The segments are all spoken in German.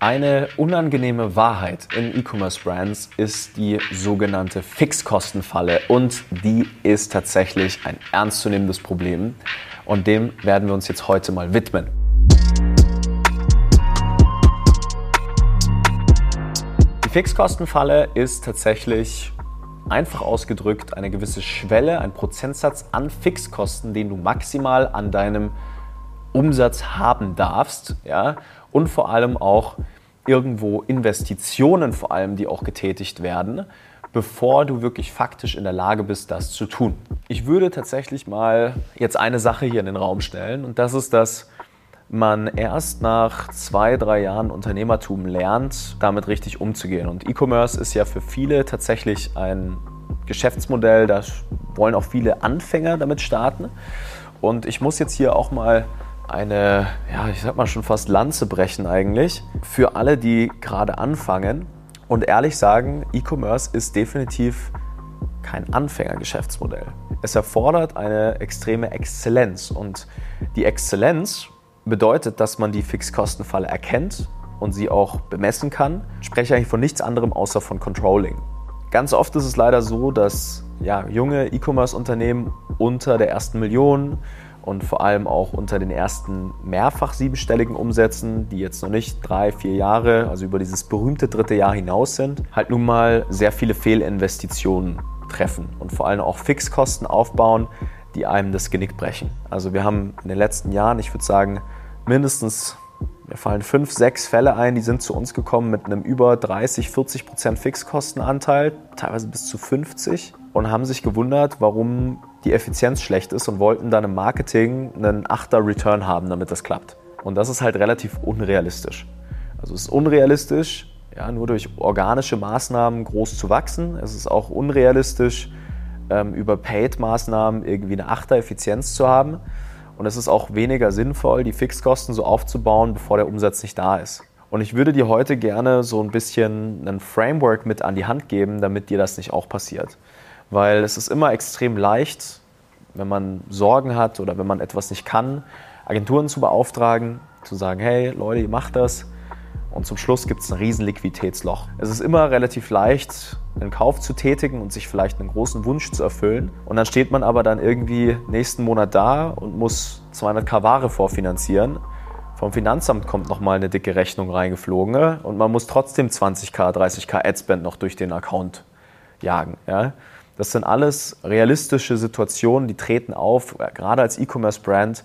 Eine unangenehme Wahrheit in E-Commerce-Brands ist die sogenannte Fixkostenfalle und die ist tatsächlich ein ernstzunehmendes Problem und dem werden wir uns jetzt heute mal widmen. Die Fixkostenfalle ist tatsächlich einfach ausgedrückt eine gewisse Schwelle, ein Prozentsatz an Fixkosten, den du maximal an deinem Umsatz haben darfst. Ja? Und vor allem auch irgendwo Investitionen, vor allem, die auch getätigt werden, bevor du wirklich faktisch in der Lage bist, das zu tun. Ich würde tatsächlich mal jetzt eine Sache hier in den Raum stellen und das ist, dass man erst nach zwei, drei Jahren Unternehmertum lernt, damit richtig umzugehen. Und E-Commerce ist ja für viele tatsächlich ein Geschäftsmodell, da wollen auch viele Anfänger damit starten. Und ich muss jetzt hier auch mal eine, ja, ich sag mal schon fast Lanze brechen eigentlich, für alle, die gerade anfangen und ehrlich sagen, E-Commerce ist definitiv kein Anfängergeschäftsmodell. Es erfordert eine extreme Exzellenz und die Exzellenz bedeutet, dass man die Fixkostenfalle erkennt und sie auch bemessen kann. Ich spreche eigentlich von nichts anderem außer von Controlling. Ganz oft ist es leider so, dass ja, junge E-Commerce-Unternehmen unter der ersten Million und vor allem auch unter den ersten mehrfach siebenstelligen Umsätzen, die jetzt noch nicht drei, vier Jahre, also über dieses berühmte dritte Jahr hinaus sind, halt nun mal sehr viele Fehlinvestitionen treffen und vor allem auch Fixkosten aufbauen, die einem das Genick brechen. Also wir haben in den letzten Jahren, ich würde sagen, mindestens, mir fallen fünf, sechs Fälle ein, die sind zu uns gekommen mit einem über 30, 40 Prozent Fixkostenanteil, teilweise bis zu 50 und haben sich gewundert, warum die Effizienz schlecht ist und wollten dann im Marketing einen Achter Return haben, damit das klappt. Und das ist halt relativ unrealistisch. Also es ist unrealistisch, ja, nur durch organische Maßnahmen groß zu wachsen. Es ist auch unrealistisch, ähm, über Paid-Maßnahmen irgendwie eine Achter-Effizienz zu haben. Und es ist auch weniger sinnvoll, die Fixkosten so aufzubauen, bevor der Umsatz nicht da ist. Und ich würde dir heute gerne so ein bisschen ein Framework mit an die Hand geben, damit dir das nicht auch passiert. Weil es ist immer extrem leicht, wenn man Sorgen hat oder wenn man etwas nicht kann, Agenturen zu beauftragen, zu sagen, hey Leute, ihr macht das. Und zum Schluss gibt es ein riesen Liquiditätsloch. Es ist immer relativ leicht, einen Kauf zu tätigen und sich vielleicht einen großen Wunsch zu erfüllen. Und dann steht man aber dann irgendwie nächsten Monat da und muss 200k Ware vorfinanzieren. Vom Finanzamt kommt nochmal eine dicke Rechnung reingeflogen und man muss trotzdem 20k, 30k Adspend noch durch den Account jagen. Ja? Das sind alles realistische Situationen, die treten auf. Gerade als E-Commerce-Brand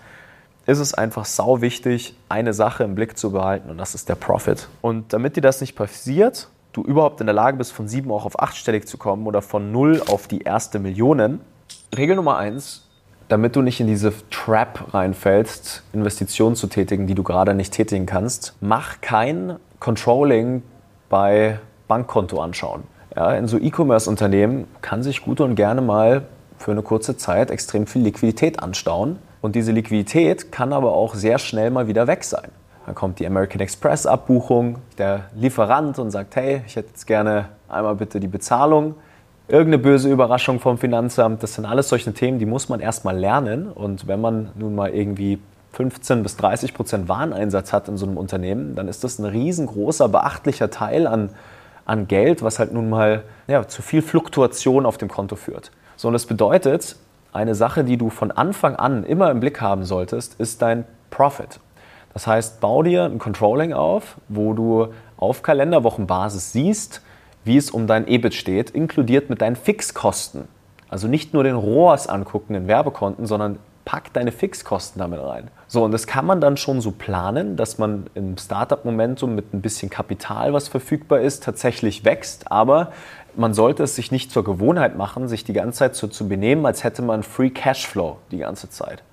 ist es einfach sau wichtig, eine Sache im Blick zu behalten und das ist der Profit. Und damit dir das nicht passiert, du überhaupt in der Lage bist, von sieben auch auf achtstellig zu kommen oder von null auf die erste Millionen, Regel Nummer eins, damit du nicht in diese Trap reinfällst, Investitionen zu tätigen, die du gerade nicht tätigen kannst, mach kein Controlling bei Bankkonto anschauen. Ja, in so E-Commerce-Unternehmen kann sich gut und gerne mal für eine kurze Zeit extrem viel Liquidität anstauen. Und diese Liquidität kann aber auch sehr schnell mal wieder weg sein. Dann kommt die American Express Abbuchung, der Lieferant und sagt, hey, ich hätte jetzt gerne einmal bitte die Bezahlung. Irgendeine böse Überraschung vom Finanzamt, das sind alles solche Themen, die muss man erstmal lernen. Und wenn man nun mal irgendwie 15 bis 30 Prozent Wareneinsatz hat in so einem Unternehmen, dann ist das ein riesengroßer, beachtlicher Teil an an Geld, was halt nun mal ja, zu viel Fluktuation auf dem Konto führt. So, und das bedeutet, eine Sache, die du von Anfang an immer im Blick haben solltest, ist dein Profit. Das heißt, bau dir ein Controlling auf, wo du auf Kalenderwochenbasis siehst, wie es um dein EBIT steht, inkludiert mit deinen Fixkosten. Also nicht nur den ROAS angucken, den Werbekonten, sondern pack deine Fixkosten damit rein. So, und das kann man dann schon so planen, dass man im Startup-Momentum mit ein bisschen Kapital, was verfügbar ist, tatsächlich wächst. Aber man sollte es sich nicht zur Gewohnheit machen, sich die ganze Zeit so zu benehmen, als hätte man Free Cashflow die ganze Zeit.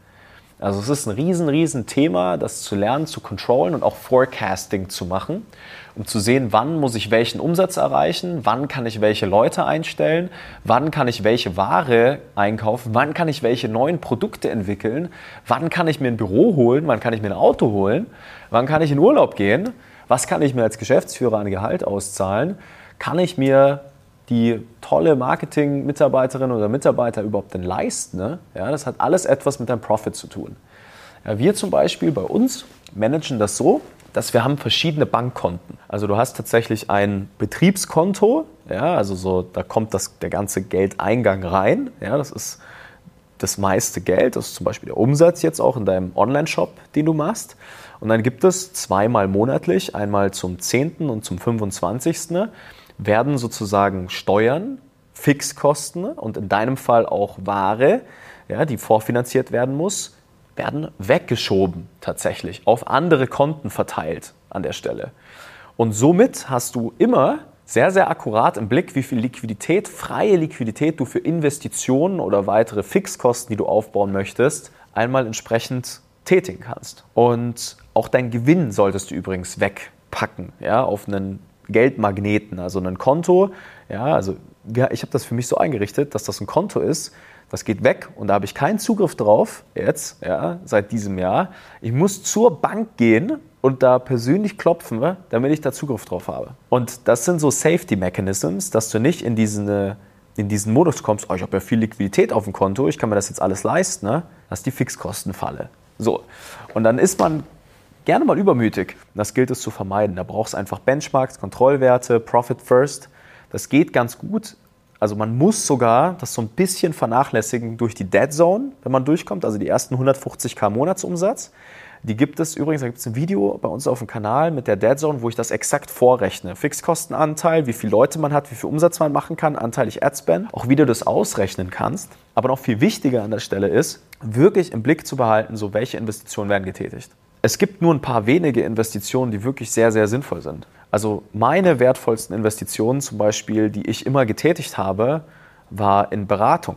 Also es ist ein riesen, riesen Thema, das zu lernen, zu controllen und auch Forecasting zu machen, um zu sehen, wann muss ich welchen Umsatz erreichen, wann kann ich welche Leute einstellen, wann kann ich welche Ware einkaufen, wann kann ich welche neuen Produkte entwickeln, wann kann ich mir ein Büro holen, wann kann ich mir ein Auto holen, wann kann ich in Urlaub gehen, was kann ich mir als Geschäftsführer an Gehalt auszahlen, kann ich mir die tolle Marketing-Mitarbeiterin oder Mitarbeiter überhaupt denn leisten? Ne? Ja, das hat alles etwas mit deinem Profit zu tun. Ja, wir zum Beispiel bei uns managen das so, dass wir haben verschiedene Bankkonten. Also du hast tatsächlich ein Betriebskonto, ja, also so, da kommt das, der ganze Geldeingang rein. Ja, das ist das meiste Geld, das ist zum Beispiel der Umsatz jetzt auch in deinem Online-Shop, den du machst. Und dann gibt es zweimal monatlich, einmal zum 10. und zum 25. werden sozusagen Steuern, Fixkosten und in deinem Fall auch Ware, ja, die vorfinanziert werden muss, werden weggeschoben tatsächlich, auf andere Konten verteilt an der Stelle. Und somit hast du immer sehr, sehr akkurat im Blick, wie viel Liquidität, freie Liquidität du für Investitionen oder weitere Fixkosten, die du aufbauen möchtest, einmal entsprechend tätigen kannst. Und auch dein Gewinn solltest du übrigens wegpacken, ja, auf einen Geldmagneten, also ein Konto. Ja, also ich habe das für mich so eingerichtet, dass das ein Konto ist, das geht weg und da habe ich keinen Zugriff drauf jetzt, ja, seit diesem Jahr. Ich muss zur Bank gehen und da persönlich klopfen, damit ich da Zugriff drauf habe. Und das sind so Safety Mechanisms, dass du nicht in diesen, in diesen Modus kommst, oh, ich habe ja viel Liquidität auf dem Konto, ich kann mir das jetzt alles leisten. Ne? Das ist die Fixkostenfalle. So. Und dann ist man gerne mal übermütig. Das gilt es zu vermeiden. Da brauchst du einfach Benchmarks, Kontrollwerte, Profit First. Das geht ganz gut. Also man muss sogar das so ein bisschen vernachlässigen durch die Dead Zone, wenn man durchkommt, also die ersten 150k Monatsumsatz. Die gibt es übrigens, da gibt es ein Video bei uns auf dem Kanal mit der Dead Zone, wo ich das exakt vorrechne. Fixkostenanteil, wie viele Leute man hat, wie viel Umsatz man machen kann, anteilig Adspend, auch wie du das ausrechnen kannst. Aber noch viel wichtiger an der Stelle ist, wirklich im Blick zu behalten, so welche Investitionen werden getätigt. Es gibt nur ein paar wenige Investitionen, die wirklich sehr, sehr sinnvoll sind. Also meine wertvollsten Investitionen zum Beispiel, die ich immer getätigt habe, war in Beratung.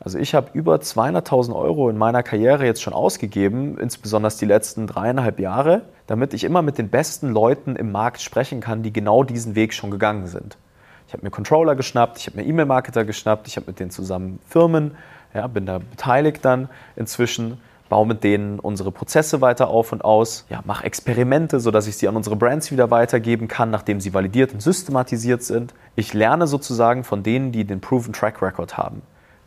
Also ich habe über 200.000 Euro in meiner Karriere jetzt schon ausgegeben, insbesondere die letzten dreieinhalb Jahre, damit ich immer mit den besten Leuten im Markt sprechen kann, die genau diesen Weg schon gegangen sind. Ich habe mir Controller geschnappt, ich habe mir E-Mail-Marketer geschnappt, ich habe mit denen zusammen Firmen, ja, bin da beteiligt dann inzwischen, baue mit denen unsere Prozesse weiter auf und aus, ja, mache Experimente, sodass ich sie an unsere Brands wieder weitergeben kann, nachdem sie validiert und systematisiert sind. Ich lerne sozusagen von denen, die den Proven Track Record haben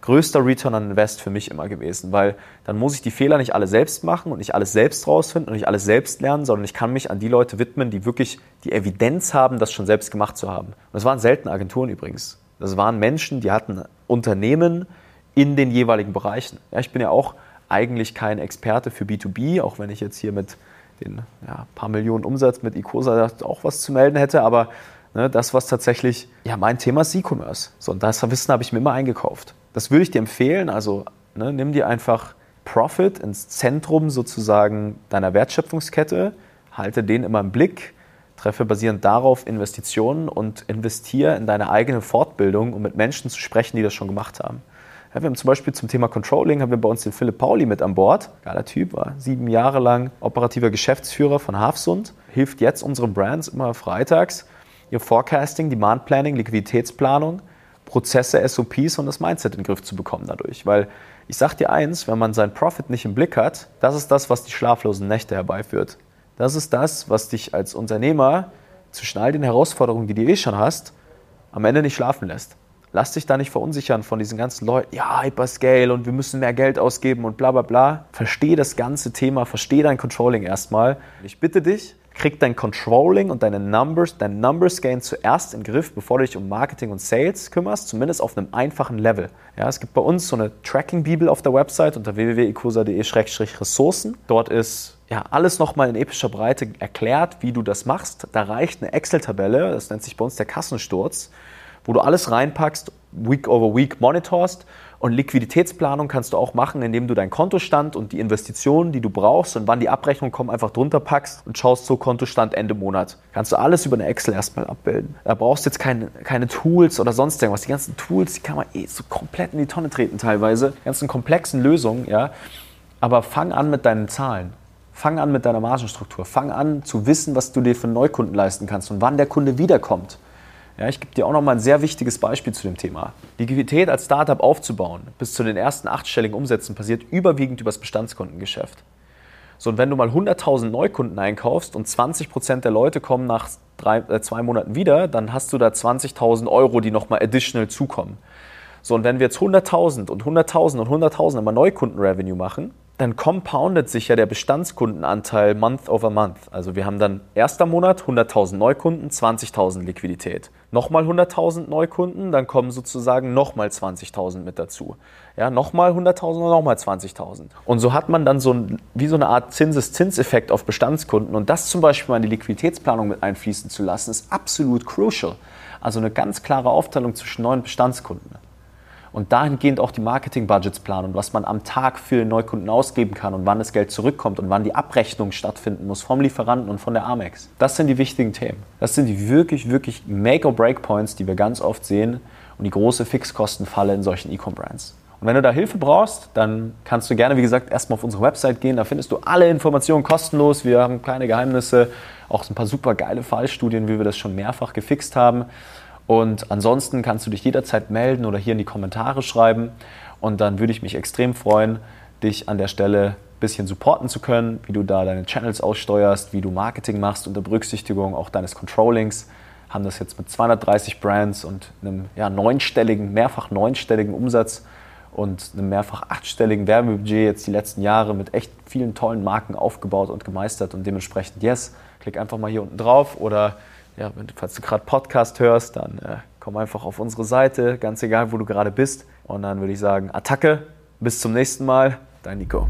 größter Return on Invest für mich immer gewesen, weil dann muss ich die Fehler nicht alle selbst machen und nicht alles selbst rausfinden und nicht alles selbst lernen, sondern ich kann mich an die Leute widmen, die wirklich die Evidenz haben, das schon selbst gemacht zu haben. Und das waren selten Agenturen übrigens. Das waren Menschen, die hatten Unternehmen in den jeweiligen Bereichen. Ja, ich bin ja auch eigentlich kein Experte für B2B, auch wenn ich jetzt hier mit den ja, paar Millionen Umsatz mit Icosa auch was zu melden hätte, aber ne, das, was tatsächlich, ja, mein Thema ist E-Commerce. So, und das Wissen habe ich mir immer eingekauft. Das würde ich dir empfehlen. Also ne, nimm dir einfach Profit ins Zentrum sozusagen deiner Wertschöpfungskette, halte den immer im Blick, treffe basierend darauf Investitionen und investiere in deine eigene Fortbildung, um mit Menschen zu sprechen, die das schon gemacht haben. Ja, wir haben zum Beispiel zum Thema Controlling haben wir bei uns den Philipp Pauli mit an Bord. Geiler Typ, war sieben Jahre lang operativer Geschäftsführer von Hafsund, hilft jetzt unseren Brands immer freitags ihr Forecasting, Demand Planning, Liquiditätsplanung Prozesse, SOPs und das Mindset in den Griff zu bekommen dadurch. Weil ich sag dir eins, wenn man seinen Profit nicht im Blick hat, das ist das, was die schlaflosen Nächte herbeiführt. Das ist das, was dich als Unternehmer zwischen all den Herausforderungen, die du eh schon hast, am Ende nicht schlafen lässt. Lass dich da nicht verunsichern von diesen ganzen Leuten, ja, Hyperscale und wir müssen mehr Geld ausgeben und bla bla bla. Versteh das ganze Thema, versteh dein Controlling erstmal. Ich bitte dich, krieg dein Controlling und deine Numbers, dein Numbers Gain zuerst in den Griff, bevor du dich um Marketing und Sales kümmerst, zumindest auf einem einfachen Level. Ja, es gibt bei uns so eine Tracking-Bibel auf der Website unter www.icosa.de-ressourcen. Dort ist ja, alles nochmal in epischer Breite erklärt, wie du das machst. Da reicht eine Excel-Tabelle, das nennt sich bei uns der Kassensturz, wo du alles reinpackst, Week over Week monitorst und Liquiditätsplanung kannst du auch machen, indem du deinen Kontostand und die Investitionen, die du brauchst und wann die Abrechnung kommen, einfach drunter packst und schaust so Kontostand Ende Monat. Kannst du alles über eine Excel erstmal abbilden. Da brauchst du jetzt keine, keine Tools oder sonst irgendwas. Die ganzen Tools, die kann man eh so komplett in die Tonne treten teilweise. Die ganzen komplexen Lösungen, ja. Aber fang an mit deinen Zahlen. Fang an mit deiner Margenstruktur. Fang an zu wissen, was du dir für Neukunden leisten kannst und wann der Kunde wiederkommt. Ja, ich gebe dir auch noch mal ein sehr wichtiges Beispiel zu dem Thema. Liquidität als Startup aufzubauen, bis zu den ersten achtstelligen Umsätzen, passiert überwiegend über das Bestandskundengeschäft. So, und wenn du mal 100.000 Neukunden einkaufst und 20% der Leute kommen nach drei, äh, zwei Monaten wieder, dann hast du da 20.000 Euro, die nochmal additional zukommen. So, und wenn wir jetzt 100.000 und 100.000 und 100.000 immer Neukunden-Revenue machen, dann compoundet sich ja der Bestandskundenanteil month over month. Also wir haben dann erster Monat 100.000 Neukunden, 20.000 Liquidität. Nochmal 100.000 Neukunden, dann kommen sozusagen nochmal 20.000 mit dazu. Ja, nochmal 100.000 und nochmal 20.000. Und so hat man dann so ein, wie so eine Art Zinseszinseffekt auf Bestandskunden. Und das zum Beispiel mal in die Liquiditätsplanung mit einfließen zu lassen, ist absolut crucial. Also eine ganz klare Aufteilung zwischen neuen Bestandskunden und dahingehend auch die Marketing-Budgets planen und was man am Tag für Neukunden ausgeben kann und wann das Geld zurückkommt und wann die Abrechnung stattfinden muss vom Lieferanten und von der Amex. Das sind die wichtigen Themen. Das sind die wirklich, wirklich Make-or-Break-Points, die wir ganz oft sehen und die große Fixkostenfalle in solchen E-Com-Brands. Und wenn du da Hilfe brauchst, dann kannst du gerne, wie gesagt, erstmal auf unsere Website gehen. Da findest du alle Informationen kostenlos. Wir haben keine Geheimnisse, auch ein paar super geile Fallstudien, wie wir das schon mehrfach gefixt haben. Und ansonsten kannst du dich jederzeit melden oder hier in die Kommentare schreiben. Und dann würde ich mich extrem freuen, dich an der Stelle ein bisschen supporten zu können, wie du da deine Channels aussteuerst, wie du Marketing machst unter Berücksichtigung auch deines Controllings. Haben das jetzt mit 230 Brands und einem ja, neunstelligen, mehrfach neunstelligen Umsatz und einem mehrfach achtstelligen Werbebudget jetzt die letzten Jahre mit echt vielen tollen Marken aufgebaut und gemeistert und dementsprechend yes, klick einfach mal hier unten drauf oder ja, falls du gerade Podcast hörst, dann äh, komm einfach auf unsere Seite, ganz egal, wo du gerade bist. Und dann würde ich sagen, Attacke, bis zum nächsten Mal, dein Nico.